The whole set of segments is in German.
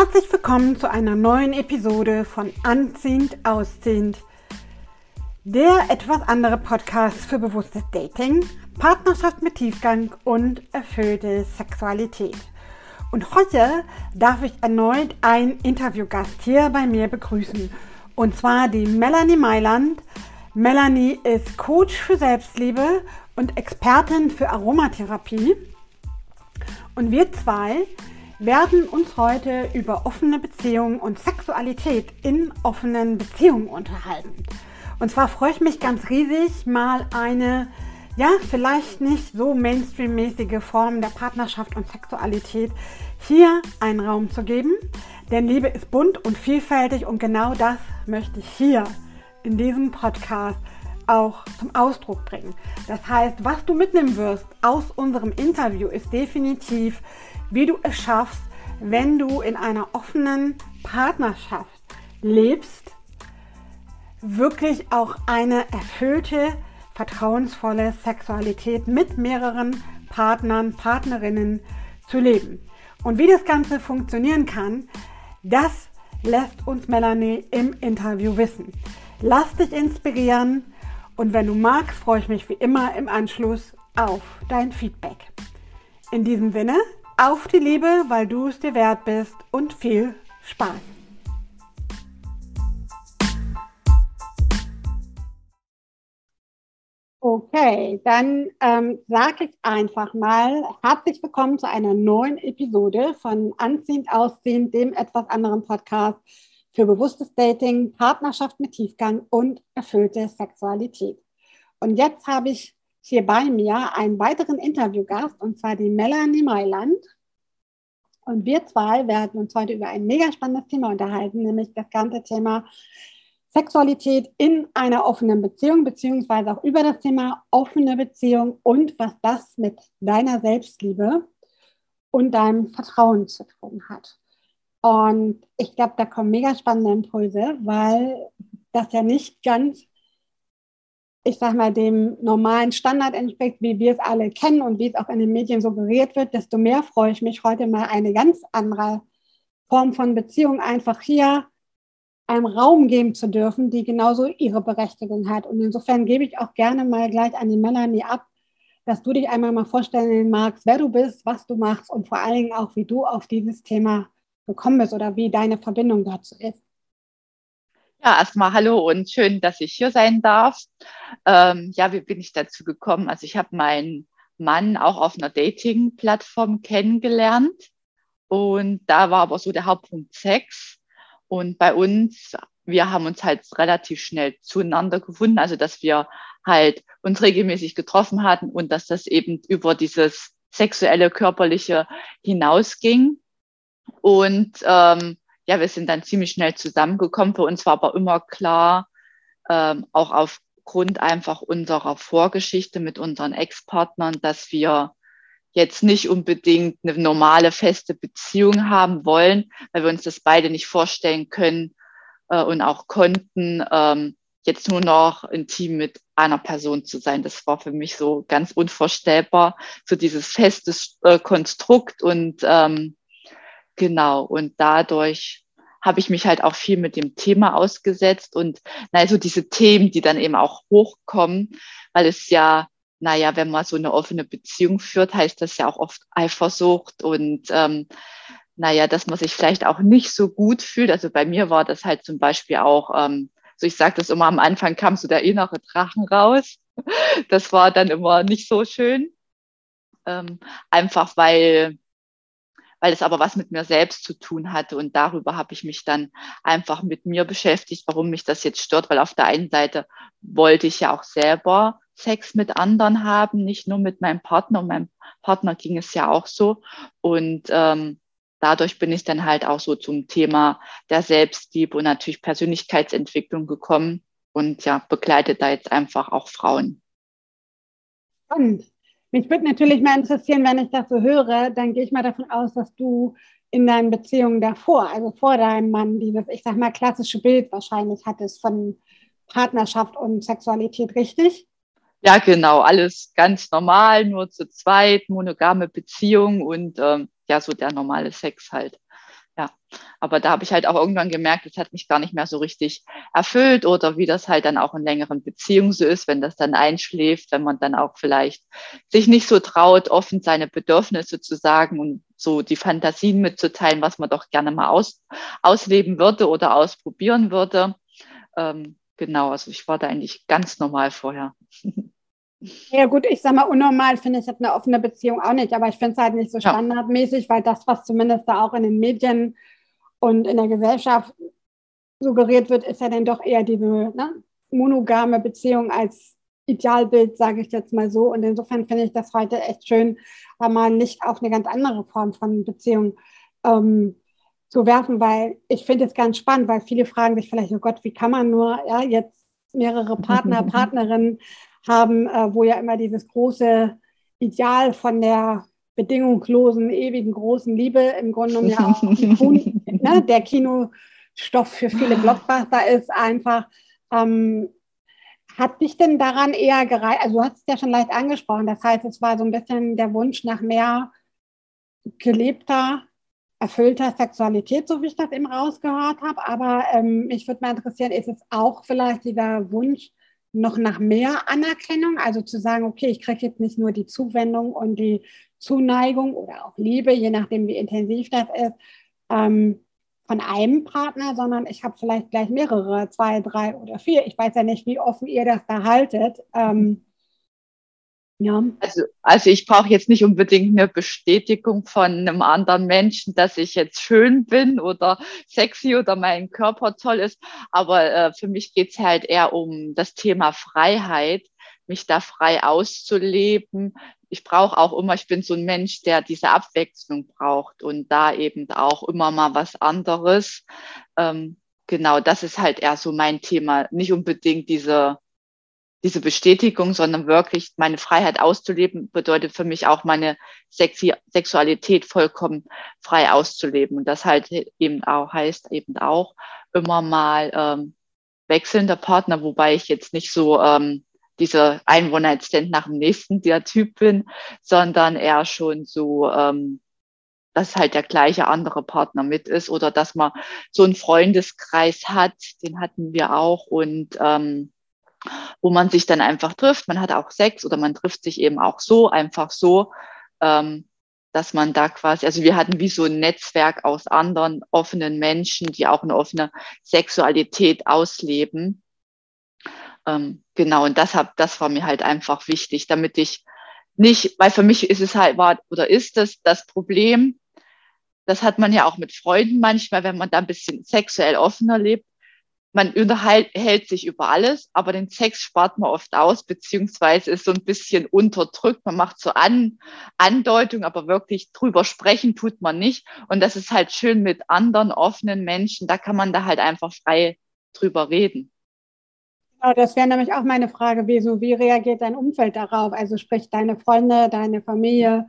Herzlich willkommen zu einer neuen Episode von Anziehend Ausziehend, der etwas andere Podcast für bewusstes Dating, Partnerschaft mit Tiefgang und erfüllte Sexualität. Und heute darf ich erneut einen Interviewgast hier bei mir begrüßen. Und zwar die Melanie Mailand. Melanie ist Coach für Selbstliebe und Expertin für Aromatherapie. Und wir zwei werden uns heute über offene Beziehungen und Sexualität in offenen Beziehungen unterhalten. Und zwar freue ich mich ganz riesig, mal eine, ja, vielleicht nicht so mainstream-mäßige Form der Partnerschaft und Sexualität hier einen Raum zu geben. Denn Liebe ist bunt und vielfältig und genau das möchte ich hier in diesem Podcast auch zum Ausdruck bringen. Das heißt, was du mitnehmen wirst aus unserem Interview ist definitiv, wie du es schaffst, wenn du in einer offenen Partnerschaft lebst, wirklich auch eine erfüllte, vertrauensvolle Sexualität mit mehreren Partnern, Partnerinnen zu leben. Und wie das Ganze funktionieren kann, das lässt uns Melanie im Interview wissen. Lass dich inspirieren und wenn du magst, freue ich mich wie immer im Anschluss auf dein Feedback. In diesem Sinne, auf die Liebe, weil du es dir wert bist und viel Spaß. Okay, dann ähm, sage ich einfach mal herzlich willkommen zu einer neuen Episode von Anziehend Ausziehend, dem etwas anderen Podcast für bewusstes Dating, Partnerschaft mit Tiefgang und erfüllte Sexualität. Und jetzt habe ich hier bei mir einen weiteren Interviewgast, und zwar die Melanie Mailand. Und wir zwei werden uns heute über ein mega spannendes Thema unterhalten, nämlich das ganze Thema Sexualität in einer offenen Beziehung, beziehungsweise auch über das Thema offene Beziehung und was das mit deiner Selbstliebe und deinem Vertrauen zu tun hat. Und ich glaube, da kommen mega spannende Impulse, weil das ja nicht ganz ich sag mal, dem normalen Standard entspricht, wie wir es alle kennen und wie es auch in den Medien suggeriert wird, desto mehr freue ich mich heute mal eine ganz andere Form von Beziehung einfach hier einem Raum geben zu dürfen, die genauso ihre Berechtigung hat. Und insofern gebe ich auch gerne mal gleich an die Melanie ab, dass du dich einmal mal vorstellen magst, wer du bist, was du machst und vor allen Dingen auch, wie du auf dieses Thema gekommen bist oder wie deine Verbindung dazu ist. Ja, erstmal hallo und schön, dass ich hier sein darf. Ähm, ja, wie bin ich dazu gekommen? Also ich habe meinen Mann auch auf einer Dating-Plattform kennengelernt und da war aber so der Hauptpunkt Sex. Und bei uns, wir haben uns halt relativ schnell zueinander gefunden, also dass wir halt uns regelmäßig getroffen hatten und dass das eben über dieses sexuelle, körperliche hinausging. Und ähm, ja, wir sind dann ziemlich schnell zusammengekommen. Für uns war aber immer klar, ähm, auch aufgrund einfach unserer Vorgeschichte mit unseren Ex-Partnern, dass wir jetzt nicht unbedingt eine normale, feste Beziehung haben wollen, weil wir uns das beide nicht vorstellen können äh, und auch konnten, ähm, jetzt nur noch intim mit einer Person zu sein. Das war für mich so ganz unvorstellbar, so dieses festes äh, Konstrukt und ähm, Genau, und dadurch habe ich mich halt auch viel mit dem Thema ausgesetzt und also diese Themen, die dann eben auch hochkommen, weil es ja, naja, wenn man so eine offene Beziehung führt, heißt das ja auch oft Eifersucht und ähm, naja, dass man sich vielleicht auch nicht so gut fühlt. Also bei mir war das halt zum Beispiel auch, ähm, so ich sage das immer, am Anfang kam so der innere Drachen raus. Das war dann immer nicht so schön. Ähm, einfach weil weil es aber was mit mir selbst zu tun hatte. Und darüber habe ich mich dann einfach mit mir beschäftigt, warum mich das jetzt stört, weil auf der einen Seite wollte ich ja auch selber Sex mit anderen haben, nicht nur mit meinem Partner. Und meinem Partner ging es ja auch so. Und ähm, dadurch bin ich dann halt auch so zum Thema der Selbstliebe und natürlich Persönlichkeitsentwicklung gekommen und ja, begleite da jetzt einfach auch Frauen. Spannend. Mich würde natürlich mal interessieren, wenn ich das so höre, dann gehe ich mal davon aus, dass du in deinen Beziehungen davor, also vor deinem Mann, dieses, ich sag mal, klassische Bild wahrscheinlich hattest von Partnerschaft und Sexualität, richtig? Ja, genau, alles ganz normal, nur zu zweit, monogame Beziehung und ähm, ja, so der normale Sex halt. Ja. Aber da habe ich halt auch irgendwann gemerkt, es hat mich gar nicht mehr so richtig erfüllt oder wie das halt dann auch in längeren Beziehungen so ist, wenn das dann einschläft, wenn man dann auch vielleicht sich nicht so traut, offen seine Bedürfnisse zu sagen und so die Fantasien mitzuteilen, was man doch gerne mal aus, ausleben würde oder ausprobieren würde. Ähm, genau, also ich war da eigentlich ganz normal vorher. Ja gut, ich sag mal, unnormal finde ich jetzt eine offene Beziehung auch nicht, aber ich finde es halt nicht so standardmäßig, weil das, was zumindest da auch in den Medien und in der Gesellschaft suggeriert wird, ist ja dann doch eher diese ne, monogame Beziehung als Idealbild, sage ich jetzt mal so. Und insofern finde ich das heute echt schön, mal nicht auf eine ganz andere Form von Beziehung ähm, zu werfen, weil ich finde es ganz spannend, weil viele fragen sich vielleicht, oh Gott, wie kann man nur ja, jetzt mehrere Partner, Partnerinnen haben, äh, wo ja immer dieses große Ideal von der bedingungslosen, ewigen, großen Liebe im Grunde genommen ja auch ne, der Kinostoff für viele Blockbuster ist einfach. Ähm, hat dich denn daran eher gereizt? Also du hast es ja schon leicht angesprochen. Das heißt, es war so ein bisschen der Wunsch nach mehr gelebter, erfüllter Sexualität, so wie ich das eben rausgehört habe. Aber ähm, mich würde mal interessieren, ist es auch vielleicht dieser Wunsch noch nach mehr Anerkennung, also zu sagen, okay, ich kriege jetzt nicht nur die Zuwendung und die Zuneigung oder auch Liebe, je nachdem, wie intensiv das ist, ähm, von einem Partner, sondern ich habe vielleicht gleich mehrere, zwei, drei oder vier. Ich weiß ja nicht, wie offen ihr das da haltet. Ähm, ja. Also, also ich brauche jetzt nicht unbedingt eine Bestätigung von einem anderen Menschen, dass ich jetzt schön bin oder sexy oder mein Körper toll ist. Aber äh, für mich geht's halt eher um das Thema Freiheit, mich da frei auszuleben. Ich brauche auch immer, ich bin so ein Mensch, der diese Abwechslung braucht und da eben auch immer mal was anderes. Ähm, genau, das ist halt eher so mein Thema. Nicht unbedingt diese diese Bestätigung, sondern wirklich meine Freiheit auszuleben, bedeutet für mich auch meine Sexi Sexualität vollkommen frei auszuleben. Und das halt eben auch heißt eben auch immer mal ähm, wechselnder Partner, wobei ich jetzt nicht so ähm, dieser Einwohnerstand nach dem nächsten der Typ bin, sondern eher schon so, ähm, dass halt der gleiche andere Partner mit ist oder dass man so einen Freundeskreis hat, den hatten wir auch und ähm, wo man sich dann einfach trifft. Man hat auch Sex oder man trifft sich eben auch so, einfach so, ähm, dass man da quasi, also wir hatten wie so ein Netzwerk aus anderen offenen Menschen, die auch eine offene Sexualität ausleben. Ähm, genau, und das, hab, das war mir halt einfach wichtig, damit ich nicht, weil für mich ist es halt, war oder ist es das Problem, das hat man ja auch mit Freunden manchmal, wenn man da ein bisschen sexuell offener lebt, man unterhält sich über alles, aber den Sex spart man oft aus, beziehungsweise ist so ein bisschen unterdrückt. Man macht so An Andeutung, aber wirklich drüber sprechen tut man nicht. Und das ist halt schön mit anderen offenen Menschen. Da kann man da halt einfach frei drüber reden. Genau, das wäre nämlich auch meine Frage, so, wie reagiert dein Umfeld darauf? Also sprich deine Freunde, deine Familie,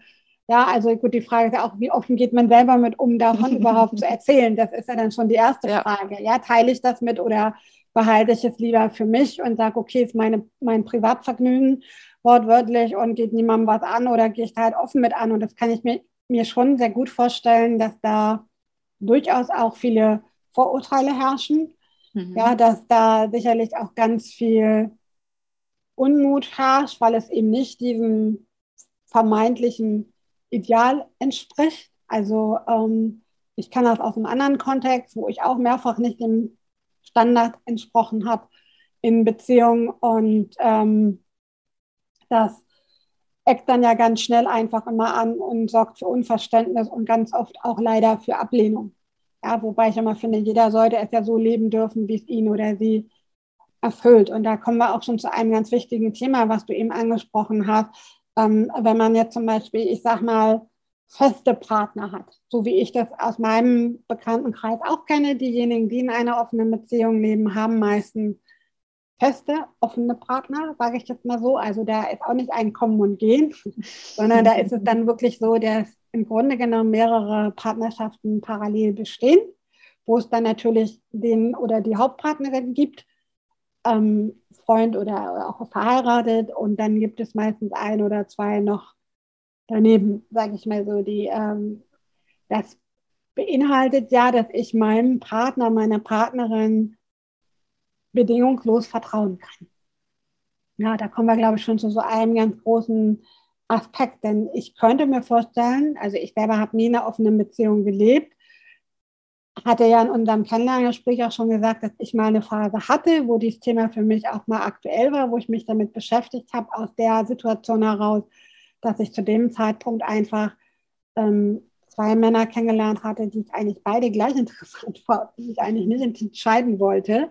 ja, also gut, die Frage ist ja auch, wie offen geht man selber mit um, davon überhaupt zu erzählen? Das ist ja dann schon die erste ja. Frage. Ja, teile ich das mit oder behalte ich es lieber für mich und sage, okay, ist meine, mein Privatvergnügen wortwörtlich und geht niemandem was an oder gehe ich da halt offen mit an? Und das kann ich mir, mir schon sehr gut vorstellen, dass da durchaus auch viele Vorurteile herrschen. Mhm. Ja, dass da sicherlich auch ganz viel Unmut herrscht, weil es eben nicht diesem vermeintlichen Ideal entspricht. Also ähm, ich kann das aus einem anderen Kontext, wo ich auch mehrfach nicht dem Standard entsprochen habe in Beziehungen und ähm, das eckt dann ja ganz schnell einfach immer an und sorgt für Unverständnis und ganz oft auch leider für Ablehnung. Ja, wobei ich immer finde, jeder sollte es ja so leben dürfen, wie es ihn oder sie erfüllt. Und da kommen wir auch schon zu einem ganz wichtigen Thema, was du eben angesprochen hast, ähm, wenn man jetzt zum Beispiel, ich sag mal, feste Partner hat, so wie ich das aus meinem Bekanntenkreis auch kenne, diejenigen, die in einer offenen Beziehung leben, haben meistens feste, offene Partner, sage ich jetzt mal so. Also da ist auch nicht ein Kommen und Gehen, sondern da ist es dann wirklich so, dass im Grunde genommen mehrere Partnerschaften parallel bestehen, wo es dann natürlich den oder die Hauptpartnerin gibt, ähm, Freund oder auch verheiratet und dann gibt es meistens ein oder zwei noch daneben, sage ich mal so, die ähm, das beinhaltet ja, dass ich meinem Partner, meiner Partnerin bedingungslos vertrauen kann. Ja, da kommen wir, glaube ich, schon zu so einem ganz großen Aspekt, denn ich könnte mir vorstellen, also ich selber habe nie in einer offenen Beziehung gelebt, hatte ja in unserem Kennenlerngespräch auch schon gesagt, dass ich mal eine Phase hatte, wo dieses Thema für mich auch mal aktuell war, wo ich mich damit beschäftigt habe, aus der Situation heraus, dass ich zu dem Zeitpunkt einfach ähm, zwei Männer kennengelernt hatte, die ich eigentlich beide gleich interessant fand, die ich eigentlich nicht entscheiden wollte.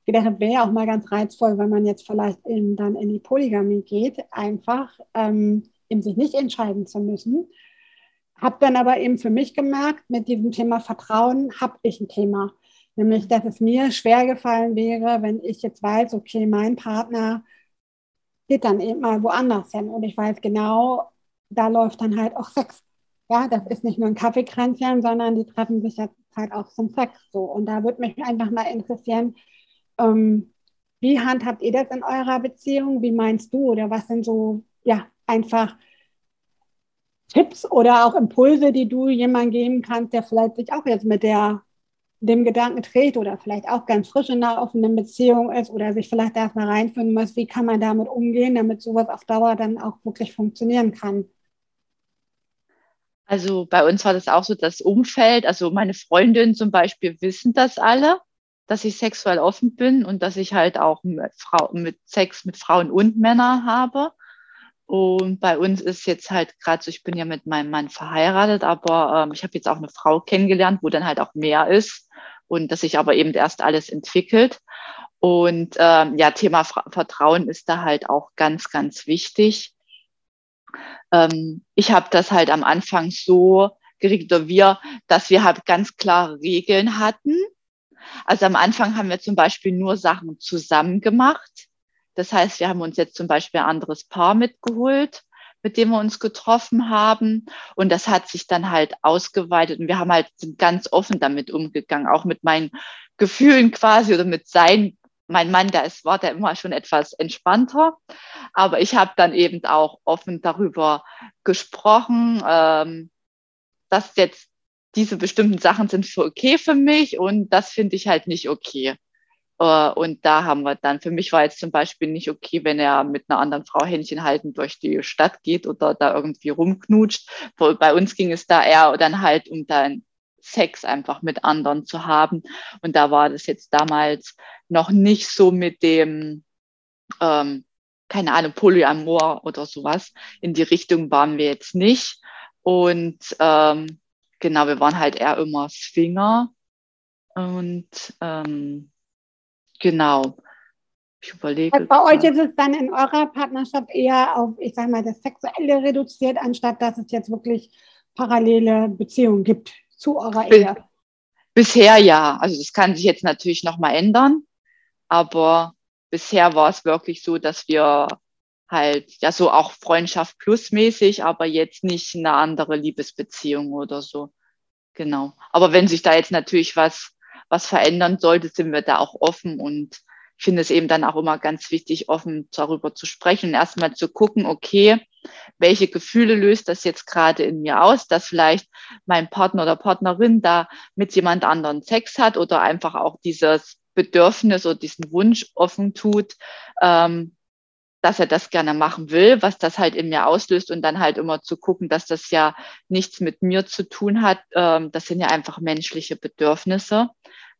Ich gedacht habe, wäre ja auch mal ganz reizvoll, wenn man jetzt vielleicht in, dann in die Polygamie geht, einfach ähm, eben sich nicht entscheiden zu müssen. Habe dann aber eben für mich gemerkt, mit diesem Thema Vertrauen habe ich ein Thema. Nämlich, dass es mir schwer gefallen wäre, wenn ich jetzt weiß, okay, mein Partner geht dann eben mal woanders hin und ich weiß genau, da läuft dann halt auch Sex. Ja, das ist nicht nur ein Kaffeekränzchen, sondern die treffen sich jetzt halt auch zum Sex so. Und da würde mich einfach mal interessieren, ähm, wie handhabt ihr das in eurer Beziehung? Wie meinst du oder was sind so, ja, einfach Tipps oder auch Impulse, die du jemandem geben kannst, der vielleicht sich auch jetzt mit der, dem Gedanken trägt oder vielleicht auch ganz frisch in einer offenen Beziehung ist oder sich vielleicht erstmal reinfinden muss, wie kann man damit umgehen, damit sowas auf Dauer dann auch wirklich funktionieren kann? Also bei uns war das auch so das Umfeld, also meine Freundinnen zum Beispiel wissen das alle, dass ich sexuell offen bin und dass ich halt auch mit, Frau, mit Sex mit Frauen und Männern habe. Und bei uns ist jetzt halt gerade so, ich bin ja mit meinem Mann verheiratet, aber ähm, ich habe jetzt auch eine Frau kennengelernt, wo dann halt auch mehr ist und dass sich aber eben erst alles entwickelt. Und ähm, ja, Thema Vertrauen ist da halt auch ganz, ganz wichtig. Ähm, ich habe das halt am Anfang so geregelt, oder wir, dass wir halt ganz klare Regeln hatten. Also am Anfang haben wir zum Beispiel nur Sachen zusammen gemacht. Das heißt, wir haben uns jetzt zum Beispiel ein anderes Paar mitgeholt, mit dem wir uns getroffen haben. Und das hat sich dann halt ausgeweitet. Und wir haben halt sind ganz offen damit umgegangen, auch mit meinen Gefühlen quasi oder mit seinen. Mein Mann, der ist, war da immer schon etwas entspannter. Aber ich habe dann eben auch offen darüber gesprochen, ähm, dass jetzt diese bestimmten Sachen sind für okay für mich und das finde ich halt nicht okay. Äh, und da haben wir dann, für mich war jetzt zum Beispiel nicht okay, wenn er mit einer anderen Frau Händchen halten durch die Stadt geht oder da irgendwie rumknutscht. Bei uns ging es da eher dann halt um dann Sex einfach mit anderen zu haben. Und da war das jetzt damals noch nicht so mit dem, ähm, keine Ahnung, Polyamor oder sowas. In die Richtung waren wir jetzt nicht. Und ähm, genau, wir waren halt eher immer Swinger. Und ähm, Genau. Ich überlege. Also bei euch ist es dann in eurer Partnerschaft eher auf, ich sage mal, das Sexuelle reduziert, anstatt dass es jetzt wirklich parallele Beziehungen gibt zu eurer Ehe. Bisher ja. Also das kann sich jetzt natürlich nochmal ändern. Aber bisher war es wirklich so, dass wir halt, ja, so auch Freundschaft plusmäßig, aber jetzt nicht eine andere Liebesbeziehung oder so. Genau. Aber wenn sich da jetzt natürlich was was verändern sollte, sind wir da auch offen und ich finde es eben dann auch immer ganz wichtig, offen darüber zu sprechen, erstmal zu gucken, okay, welche Gefühle löst das jetzt gerade in mir aus, dass vielleicht mein Partner oder Partnerin da mit jemand anderen Sex hat oder einfach auch dieses Bedürfnis oder diesen Wunsch offen tut, ähm, dass er das gerne machen will, was das halt in mir auslöst und dann halt immer zu gucken, dass das ja nichts mit mir zu tun hat. Ähm, das sind ja einfach menschliche Bedürfnisse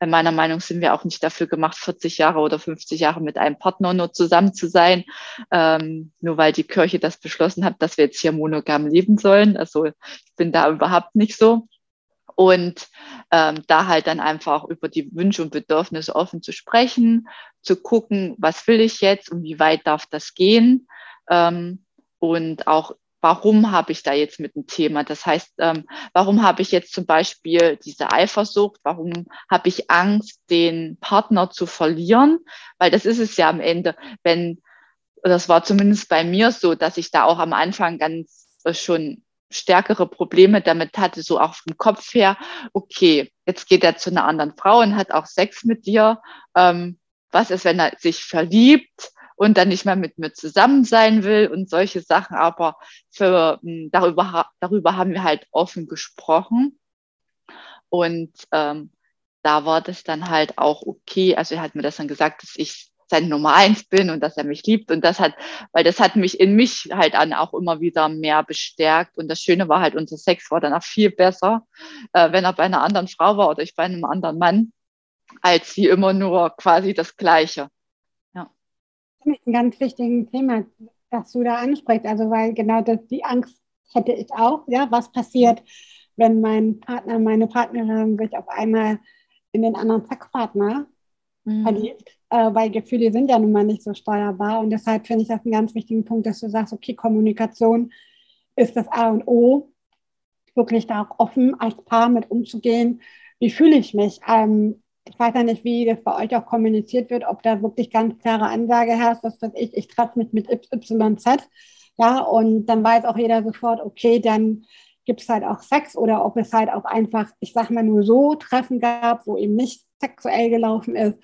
meiner Meinung sind wir auch nicht dafür gemacht, 40 Jahre oder 50 Jahre mit einem Partner nur zusammen zu sein, ähm, nur weil die Kirche das beschlossen hat, dass wir jetzt hier monogam leben sollen. Also ich bin da überhaupt nicht so. Und ähm, da halt dann einfach über die Wünsche und Bedürfnisse offen zu sprechen, zu gucken, was will ich jetzt und wie weit darf das gehen. Ähm, und auch warum habe ich da jetzt mit dem Thema? Das heißt, ähm, warum habe ich jetzt zum Beispiel diese Eifersucht? Warum habe ich Angst, den Partner zu verlieren? Weil das ist es ja am Ende, wenn, das war zumindest bei mir so, dass ich da auch am Anfang ganz äh, schon stärkere Probleme damit hatte, so auch vom Kopf her, okay, jetzt geht er zu einer anderen Frau und hat auch Sex mit dir. Ähm, was ist, wenn er sich verliebt? und dann nicht mehr mit mir zusammen sein will und solche Sachen. Aber für, hm, darüber, darüber haben wir halt offen gesprochen. Und ähm, da war das dann halt auch okay. Also er hat mir das dann gesagt, dass ich sein Nummer eins bin und dass er mich liebt. Und das hat, weil das hat mich in mich halt an auch immer wieder mehr bestärkt. Und das Schöne war halt, unser Sex war dann auch viel besser, äh, wenn er bei einer anderen Frau war oder ich bei einem anderen Mann, als wie immer nur quasi das Gleiche. Ja. Das ist ein ganz wichtiges Thema, das du da ansprichst. Also, weil genau das, die Angst hätte ich auch. Ja, was passiert, wenn mein Partner, meine Partnerin sich auf einmal in den anderen Sexpartner mhm. verliebt? Äh, weil Gefühle sind ja nun mal nicht so steuerbar. Und deshalb finde ich das einen ganz wichtigen Punkt, dass du sagst, okay, Kommunikation ist das A und O, wirklich da auch offen als Paar mit umzugehen. Wie fühle ich mich? Ähm, ich weiß ja nicht, wie das bei euch auch kommuniziert wird, ob da wirklich ganz klare Ansage herrscht, was weiß ich, ich treffe mich mit YZ, ja, und dann weiß auch jeder sofort, okay, dann gibt es halt auch Sex oder ob es halt auch einfach, ich sag mal, nur so Treffen gab, wo eben nicht sexuell gelaufen ist.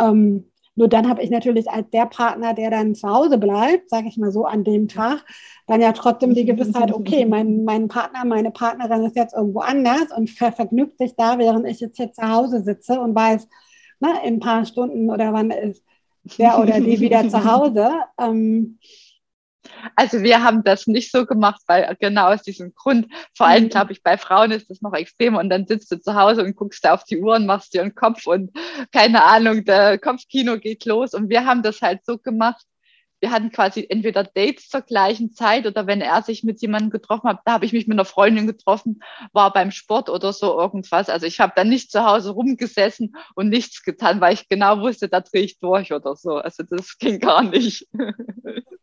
Ähm, nur dann habe ich natürlich als der Partner, der dann zu Hause bleibt, sage ich mal so, an dem Tag, dann ja trotzdem die Gewissheit, okay, mein, mein Partner, meine Partnerin ist jetzt irgendwo anders und ver vergnügt sich da, während ich jetzt hier zu Hause sitze und weiß, na, ne, in ein paar Stunden oder wann ist der oder die wieder zu Hause. Ähm, also wir haben das nicht so gemacht, weil genau aus diesem Grund, vor allem mhm. glaube ich, bei Frauen ist das noch extremer und dann sitzt du zu Hause und guckst da auf die Uhr und machst dir einen Kopf und keine Ahnung, der Kopfkino geht los und wir haben das halt so gemacht, wir hatten quasi entweder Dates zur gleichen Zeit oder wenn er sich mit jemandem getroffen hat, da habe ich mich mit einer Freundin getroffen, war beim Sport oder so irgendwas. Also ich habe dann nicht zu Hause rumgesessen und nichts getan, weil ich genau wusste, da drehe ich durch oder so. Also das ging gar nicht.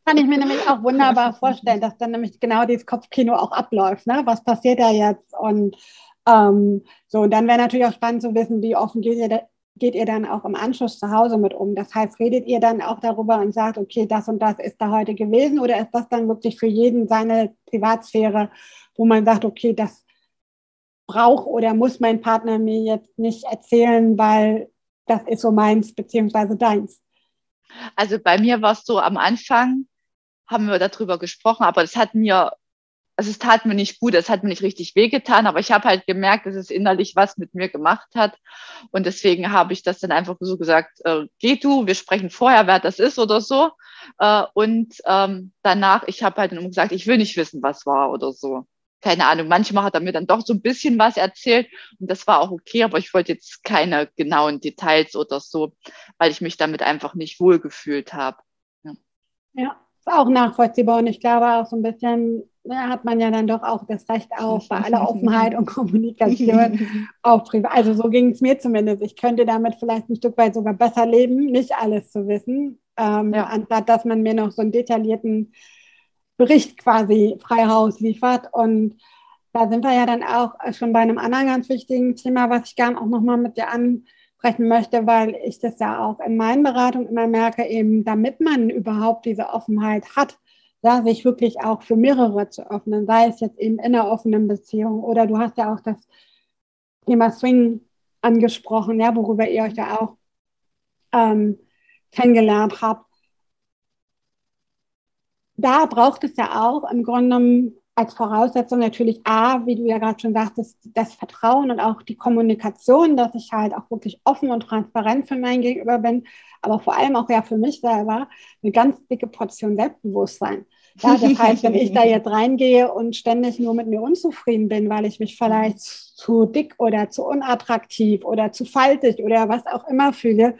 Kann ich mir nämlich auch wunderbar vorstellen, dass dann nämlich genau dieses Kopfkino auch abläuft. Ne? Was passiert da jetzt? Und ähm, so, und dann wäre natürlich auch spannend zu wissen, wie offen geht ihr geht ihr dann auch im Anschluss zu Hause mit um? Das heißt, redet ihr dann auch darüber und sagt, okay, das und das ist da heute gewesen oder ist das dann wirklich für jeden seine Privatsphäre, wo man sagt, okay, das braucht oder muss mein Partner mir jetzt nicht erzählen, weil das ist so meins beziehungsweise deins? Also bei mir war es so am Anfang, haben wir darüber gesprochen, aber es hat mir also es tat mir nicht gut, es hat mir nicht richtig wehgetan, aber ich habe halt gemerkt, dass es innerlich was mit mir gemacht hat. Und deswegen habe ich das dann einfach so gesagt, äh, geh du, wir sprechen vorher, wer das ist oder so. Äh, und ähm, danach, ich habe halt dann gesagt, ich will nicht wissen, was war oder so. Keine Ahnung, manchmal hat er mir dann doch so ein bisschen was erzählt und das war auch okay, aber ich wollte jetzt keine genauen Details oder so, weil ich mich damit einfach nicht wohlgefühlt habe. Ja. ja, ist auch nachvollziehbar und ich glaube auch so ein bisschen hat man ja dann doch auch das Recht auf, bei aller Offenheit und Kommunikation auch privat. Also so ging es mir zumindest. Ich könnte damit vielleicht ein Stück weit sogar besser leben, nicht alles zu wissen, ähm, ja. anstatt dass man mir noch so einen detaillierten Bericht quasi frei Haus liefert. Und da sind wir ja dann auch schon bei einem anderen ganz wichtigen Thema, was ich gerne auch nochmal mit dir ansprechen möchte, weil ich das ja auch in meinen Beratungen immer merke, eben damit man überhaupt diese Offenheit hat, ja, sich wirklich auch für mehrere zu öffnen, sei es jetzt eben in einer offenen Beziehung oder du hast ja auch das Thema Swing angesprochen, ja, worüber ihr euch ja auch ähm, kennengelernt habt. Da braucht es ja auch im Grunde als Voraussetzung natürlich A, wie du ja gerade schon sagtest, das Vertrauen und auch die Kommunikation, dass ich halt auch wirklich offen und transparent für mein Gegenüber bin, aber vor allem auch ja für mich selber eine ganz dicke Portion Selbstbewusstsein. Ja, das heißt, wenn ich da jetzt reingehe und ständig nur mit mir unzufrieden bin, weil ich mich vielleicht zu dick oder zu unattraktiv oder zu faltig oder was auch immer fühle,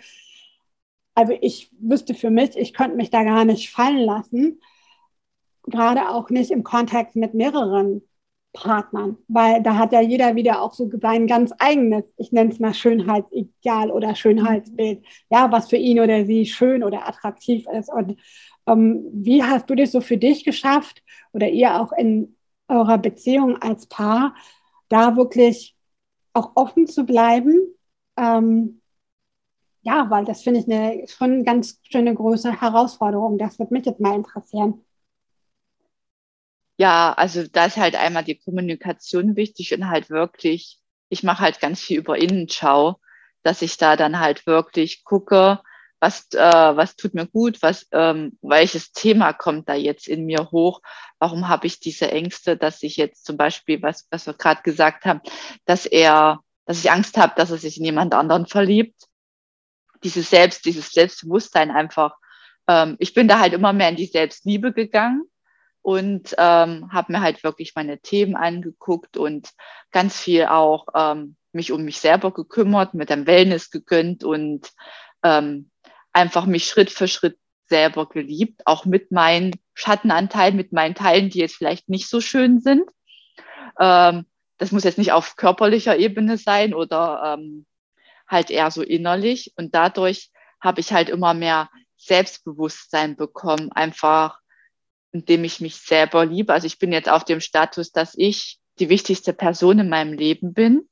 also ich wüsste für mich, ich könnte mich da gar nicht fallen lassen. Gerade auch nicht im Kontext mit mehreren Partnern, weil da hat ja jeder wieder auch so sein ganz eigenes, ich nenne es mal Schönheitsideal oder Schönheitsbild, ja, was für ihn oder sie schön oder attraktiv ist. Und ähm, wie hast du das so für dich geschafft oder ihr auch in eurer Beziehung als Paar, da wirklich auch offen zu bleiben? Ähm, ja, weil das finde ich eine schon eine ganz schöne große Herausforderung. Das würde mich jetzt mal interessieren. Ja, also da ist halt einmal die Kommunikation wichtig und halt wirklich, ich mache halt ganz viel über Innenschau, dass ich da dann halt wirklich gucke, was, äh, was tut mir gut, was, ähm, welches Thema kommt da jetzt in mir hoch, warum habe ich diese Ängste, dass ich jetzt zum Beispiel, was, was wir gerade gesagt haben, dass er dass ich Angst habe, dass er sich in jemand anderen verliebt. Dieses Selbst, dieses Selbstbewusstsein einfach. Ähm, ich bin da halt immer mehr in die Selbstliebe gegangen und ähm, habe mir halt wirklich meine Themen angeguckt und ganz viel auch ähm, mich um mich selber gekümmert, mit dem Wellness gegönnt und ähm, einfach mich Schritt für Schritt selber geliebt, auch mit meinen Schattenanteilen, mit meinen Teilen, die jetzt vielleicht nicht so schön sind. Ähm, das muss jetzt nicht auf körperlicher Ebene sein oder ähm, halt eher so innerlich. Und dadurch habe ich halt immer mehr Selbstbewusstsein bekommen, einfach indem ich mich selber liebe. Also ich bin jetzt auf dem Status, dass ich die wichtigste Person in meinem Leben bin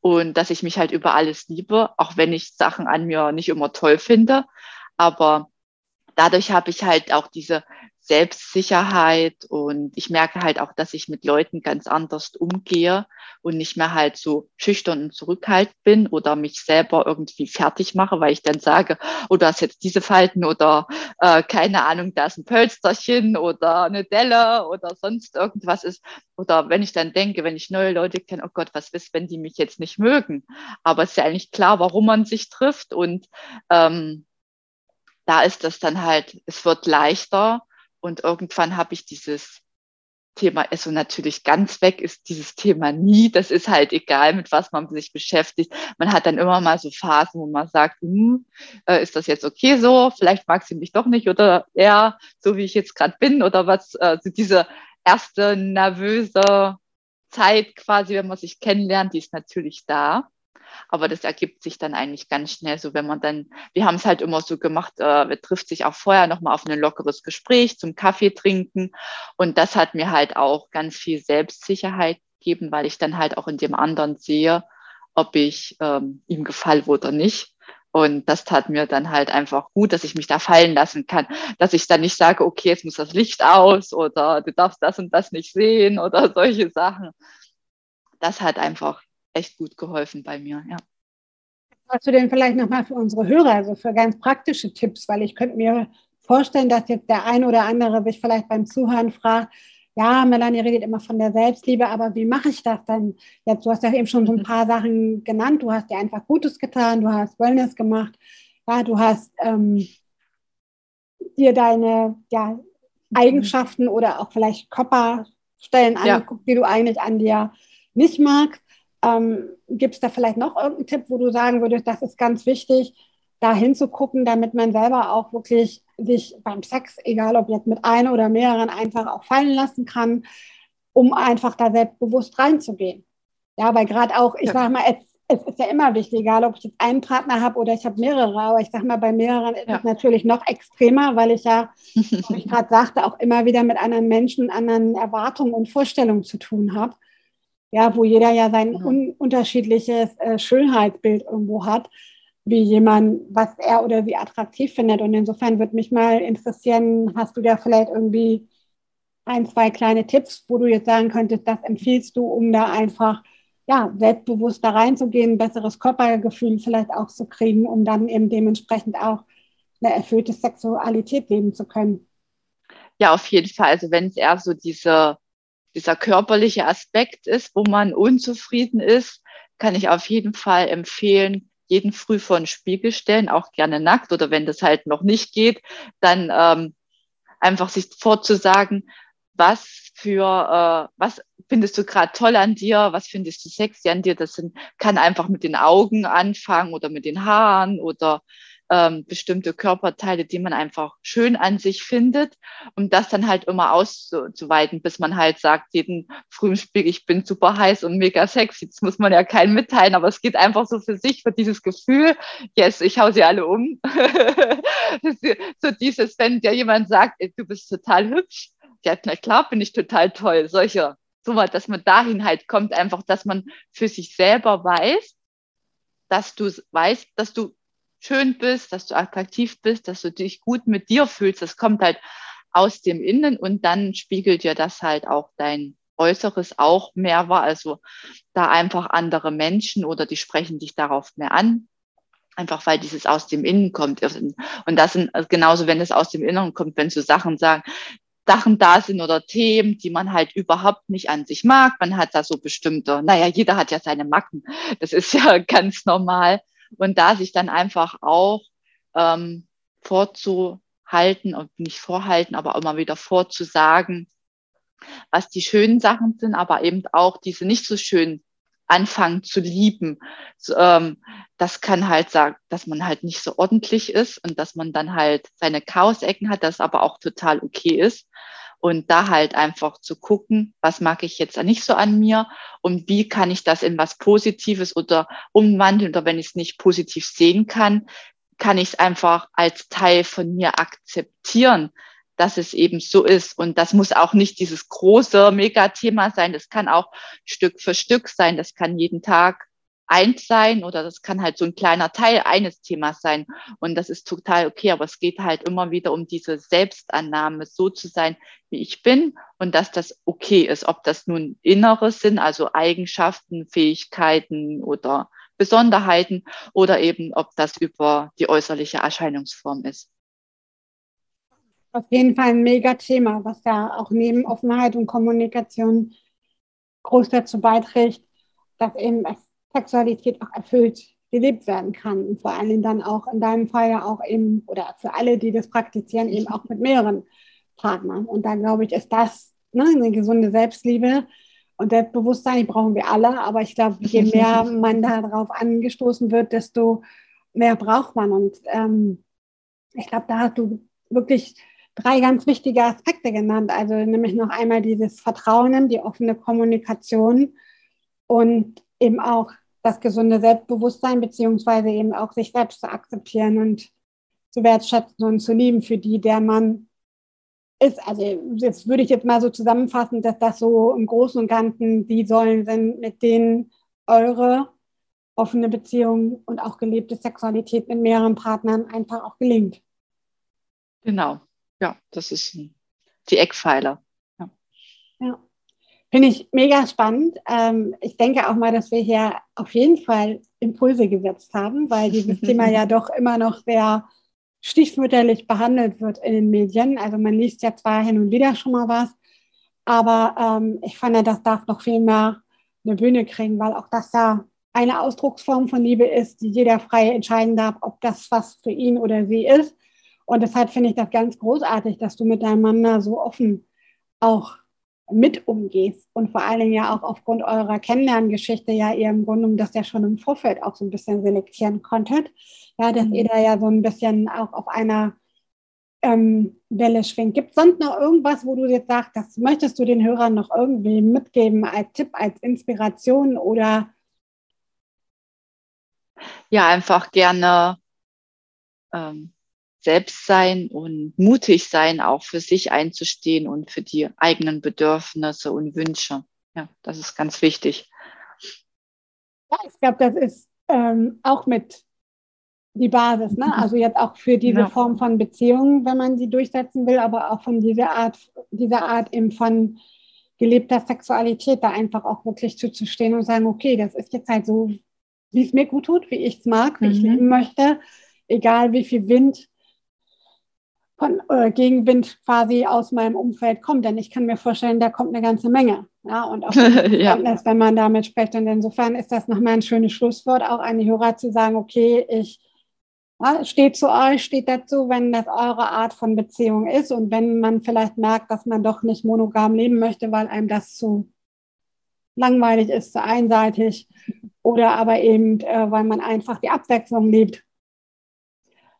und dass ich mich halt über alles liebe, auch wenn ich Sachen an mir nicht immer toll finde. Aber dadurch habe ich halt auch diese Selbstsicherheit und ich merke halt auch, dass ich mit Leuten ganz anders umgehe und nicht mehr halt so schüchtern und zurückhaltend bin oder mich selber irgendwie fertig mache, weil ich dann sage, oh, du hast jetzt diese Falten oder äh, keine Ahnung, da ist ein Pölsterchen oder eine Delle oder sonst irgendwas ist. Oder wenn ich dann denke, wenn ich neue Leute kenne, oh Gott, was ist, wenn die mich jetzt nicht mögen? Aber es ist ja eigentlich klar, warum man sich trifft und ähm, da ist das dann halt, es wird leichter und irgendwann habe ich dieses Thema also natürlich ganz weg ist dieses Thema nie. Das ist halt egal, mit was man sich beschäftigt. Man hat dann immer mal so Phasen, wo man sagt, hm, äh, ist das jetzt okay so? Vielleicht mag sie mich doch nicht oder eher so wie ich jetzt gerade bin oder was. Also diese erste nervöse Zeit quasi, wenn man sich kennenlernt, die ist natürlich da. Aber das ergibt sich dann eigentlich ganz schnell so, wenn man dann, wir haben es halt immer so gemacht, äh, wir trifft sich auch vorher nochmal auf ein lockeres Gespräch zum Kaffee trinken. Und das hat mir halt auch ganz viel Selbstsicherheit gegeben, weil ich dann halt auch in dem anderen sehe, ob ich ähm, ihm gefalle oder nicht. Und das tat mir dann halt einfach gut, dass ich mich da fallen lassen kann, dass ich dann nicht sage, okay, jetzt muss das Licht aus oder du darfst das und das nicht sehen oder solche Sachen. Das hat einfach echt gut geholfen bei mir, ja. Hast du denn vielleicht nochmal für unsere Hörer, also für ganz praktische Tipps, weil ich könnte mir vorstellen, dass jetzt der ein oder andere sich vielleicht beim Zuhören fragt, ja, Melanie redet immer von der Selbstliebe, aber wie mache ich das denn? Jetzt, du hast ja eben schon so ein paar Sachen genannt. Du hast dir einfach Gutes getan, du hast Wellness gemacht, ja, du hast ähm, dir deine ja. Eigenschaften oder auch vielleicht Körperstellen ja. angeguckt, die du eigentlich an dir nicht magst. Ähm, Gibt es da vielleicht noch irgendeinen Tipp, wo du sagen würdest, das ist ganz wichtig, da hinzugucken, damit man selber auch wirklich sich beim Sex, egal ob jetzt mit einer oder mehreren, einfach auch fallen lassen kann, um einfach da selbstbewusst reinzugehen. Ja, weil gerade auch, ich ja. sage mal, es, es, ist ja immer wichtig, egal ob ich jetzt einen Partner habe oder ich habe mehrere, aber ich sage mal, bei mehreren ist ja. es natürlich noch extremer, weil ich ja, wie ich gerade sagte, auch immer wieder mit anderen Menschen, anderen Erwartungen und Vorstellungen zu tun habe ja, wo jeder ja sein. Un unterschiedliches äh, Schönheitsbild irgendwo hat, wie jemand, was er oder sie attraktiv findet. Und insofern würde mich mal interessieren, hast du da vielleicht irgendwie ein, zwei kleine Tipps, wo du jetzt sagen könntest, das empfiehlst du, um da einfach ja, selbstbewusst da reinzugehen, ein besseres Körpergefühl vielleicht auch zu kriegen, um dann eben dementsprechend auch eine erfüllte Sexualität leben zu können. Ja, auf jeden Fall. Also wenn es eher so diese dieser körperliche Aspekt ist, wo man unzufrieden ist, kann ich auf jeden Fall empfehlen, jeden früh vor den Spiegel stellen, auch gerne nackt oder wenn das halt noch nicht geht, dann ähm, einfach sich vorzusagen, was für, äh, was findest du gerade toll an dir, was findest du sexy an dir, das sind, kann einfach mit den Augen anfangen oder mit den Haaren oder ähm, bestimmte Körperteile, die man einfach schön an sich findet, um das dann halt immer auszuweiten, bis man halt sagt, jeden frühen Spiegel, ich bin super heiß und mega sexy. Das muss man ja keinen mitteilen, aber es geht einfach so für sich, für dieses Gefühl, yes, ich hau sie alle um. so dieses, wenn dir jemand sagt, du bist total hübsch, ja, na klar, bin ich total toll, solche, so mal, dass man dahin halt kommt, einfach, dass man für sich selber weiß, dass du weißt, dass du schön bist, dass du attraktiv bist, dass du dich gut mit dir fühlst. Das kommt halt aus dem Innen und dann spiegelt dir das halt auch dein Äußeres auch mehr war. Also da einfach andere Menschen oder die sprechen dich darauf mehr an. Einfach weil dieses aus dem Innen kommt. Und das sind also genauso, wenn es aus dem Inneren kommt, wenn so Sachen sagen, Sachen da sind oder Themen, die man halt überhaupt nicht an sich mag. Man hat da so bestimmte, naja, jeder hat ja seine Macken. Das ist ja ganz normal. Und da sich dann einfach auch ähm, vorzuhalten und nicht vorhalten, aber immer wieder vorzusagen, was die schönen Sachen sind, aber eben auch diese nicht so schönen anfangen zu lieben. Ähm, das kann halt sagen, dass man halt nicht so ordentlich ist und dass man dann halt seine Chaosecken hat, das aber auch total okay ist. Und da halt einfach zu gucken, was mag ich jetzt nicht so an mir und wie kann ich das in was Positives oder umwandeln oder wenn ich es nicht positiv sehen kann, kann ich es einfach als Teil von mir akzeptieren, dass es eben so ist. Und das muss auch nicht dieses große Megathema sein. Das kann auch Stück für Stück sein. Das kann jeden Tag eins sein oder das kann halt so ein kleiner Teil eines Themas sein. Und das ist total okay. Aber es geht halt immer wieder um diese Selbstannahme, so zu sein, wie ich bin und dass das okay ist. Ob das nun Inneres sind, also Eigenschaften, Fähigkeiten oder Besonderheiten oder eben ob das über die äußerliche Erscheinungsform ist auf jeden Fall ein mega Thema, was ja auch neben Offenheit und Kommunikation groß dazu beiträgt, dass eben Sexualität auch erfüllt gelebt werden kann. Und vor allem dann auch in deinem Fall ja auch eben, oder für alle, die das praktizieren, eben auch mit mehreren Partnern. Und da glaube ich, ist das ne, eine gesunde Selbstliebe und Selbstbewusstsein, die brauchen wir alle. Aber ich glaube, je mehr man darauf angestoßen wird, desto mehr braucht man. Und ähm, ich glaube, da hast du wirklich drei ganz wichtige Aspekte genannt. Also nämlich noch einmal dieses Vertrauen, die offene Kommunikation und eben auch das gesunde Selbstbewusstsein, beziehungsweise eben auch sich selbst zu akzeptieren und zu wertschätzen und zu lieben für die, der man ist. Also jetzt würde ich jetzt mal so zusammenfassen, dass das so im Großen und Ganzen die Säulen sind, mit denen eure offene Beziehung und auch gelebte Sexualität mit mehreren Partnern einfach auch gelingt. Genau, ja, das ist die Eckpfeiler. Ja. ja. Finde ich mega spannend. Ähm, ich denke auch mal, dass wir hier auf jeden Fall Impulse gesetzt haben, weil dieses Thema ja doch immer noch sehr stiefmütterlich behandelt wird in den Medien. Also man liest ja zwar hin und wieder schon mal was, aber ähm, ich fand, das darf noch viel mehr eine Bühne kriegen, weil auch das ja eine Ausdrucksform von Liebe ist, die jeder frei entscheiden darf, ob das was für ihn oder sie ist. Und deshalb finde ich das ganz großartig, dass du mit deinem Mann da so offen auch mit umgehst und vor allen Dingen ja auch aufgrund eurer Kennenlerngeschichte ja ihr im Grunde das ja schon im Vorfeld auch so ein bisschen selektieren konntet. Ja, dass mhm. ihr da ja so ein bisschen auch auf einer ähm, Welle schwingt. Gibt es sonst noch irgendwas, wo du jetzt sagst, das möchtest du den Hörern noch irgendwie mitgeben als Tipp, als Inspiration oder? Ja, einfach gerne ähm, selbst sein und mutig sein, auch für sich einzustehen und für die eigenen Bedürfnisse und Wünsche. Ja, das ist ganz wichtig. Ja, ich glaube, das ist ähm, auch mit die Basis, ne? Also jetzt auch für diese ja. Form von Beziehungen, wenn man sie durchsetzen will, aber auch von dieser Art, dieser Art eben von gelebter Sexualität, da einfach auch wirklich zuzustehen und sagen, okay, das ist jetzt halt so, wie es mir gut tut, wie ich es mag, wie mhm. ich leben möchte, egal wie viel Wind von äh, Gegenwind quasi aus meinem Umfeld kommt. Denn ich kann mir vorstellen, da kommt eine ganze Menge. Ja, und auch ja. wenn man damit spricht. Und insofern ist das nochmal ein schönes Schlusswort, auch an die Hörer zu sagen, okay, ich ja, steht zu euch, steht dazu, wenn das eure Art von Beziehung ist und wenn man vielleicht merkt, dass man doch nicht monogam leben möchte, weil einem das zu langweilig ist, zu einseitig oder aber eben, äh, weil man einfach die Abwechslung liebt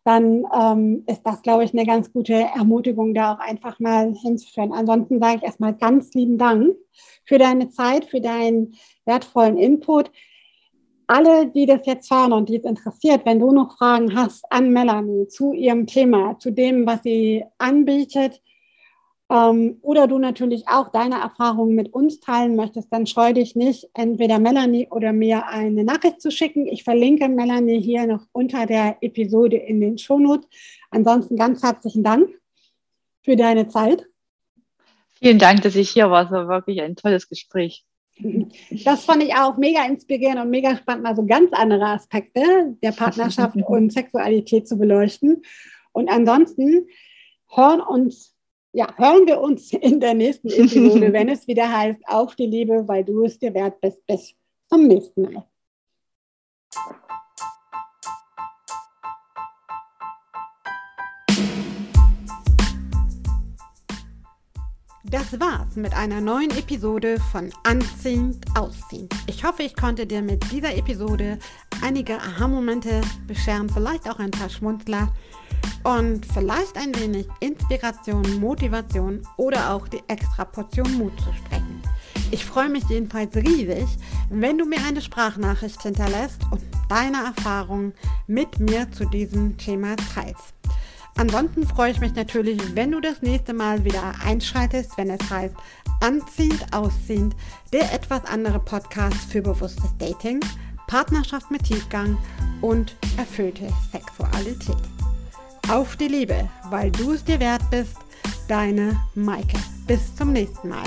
dann ähm, ist das, glaube ich, eine ganz gute Ermutigung, da auch einfach mal hinzuführen. Ansonsten sage ich erstmal ganz lieben Dank für deine Zeit, für deinen wertvollen Input. Alle, die das jetzt hören und die es interessiert, wenn du noch Fragen hast an Melanie zu ihrem Thema, zu dem, was sie anbietet, oder du natürlich auch deine Erfahrungen mit uns teilen möchtest, dann scheu dich nicht, entweder Melanie oder mir eine Nachricht zu schicken. Ich verlinke Melanie hier noch unter der Episode in den Shownotes. Ansonsten ganz herzlichen Dank für deine Zeit. Vielen Dank, dass ich hier war. Es war wirklich ein tolles Gespräch. Das fand ich auch mega inspirierend und mega spannend, mal so ganz andere Aspekte der Partnerschaft und Sexualität zu beleuchten. Und ansonsten hören uns ja, hören wir uns in der nächsten Episode, wenn es wieder heißt, auf die Liebe, weil du es dir wert bist. Bis zum nächsten Mal. Das war's mit einer neuen Episode von Anziehend Ausziehend. Ich hoffe, ich konnte dir mit dieser Episode einige Aha-Momente bescheren, vielleicht auch ein paar Schmunzler und vielleicht ein wenig Inspiration, Motivation oder auch die extra Portion Mut zu sprechen. Ich freue mich jedenfalls riesig, wenn du mir eine Sprachnachricht hinterlässt und deine Erfahrungen mit mir zu diesem Thema teilst. Ansonsten freue ich mich natürlich, wenn du das nächste Mal wieder einschaltest, wenn es heißt Anziehend, Ausziehend, der etwas andere Podcast für bewusstes Dating, Partnerschaft mit Tiefgang und erfüllte Sexualität. Auf die Liebe, weil du es dir wert bist, deine Maike. Bis zum nächsten Mal.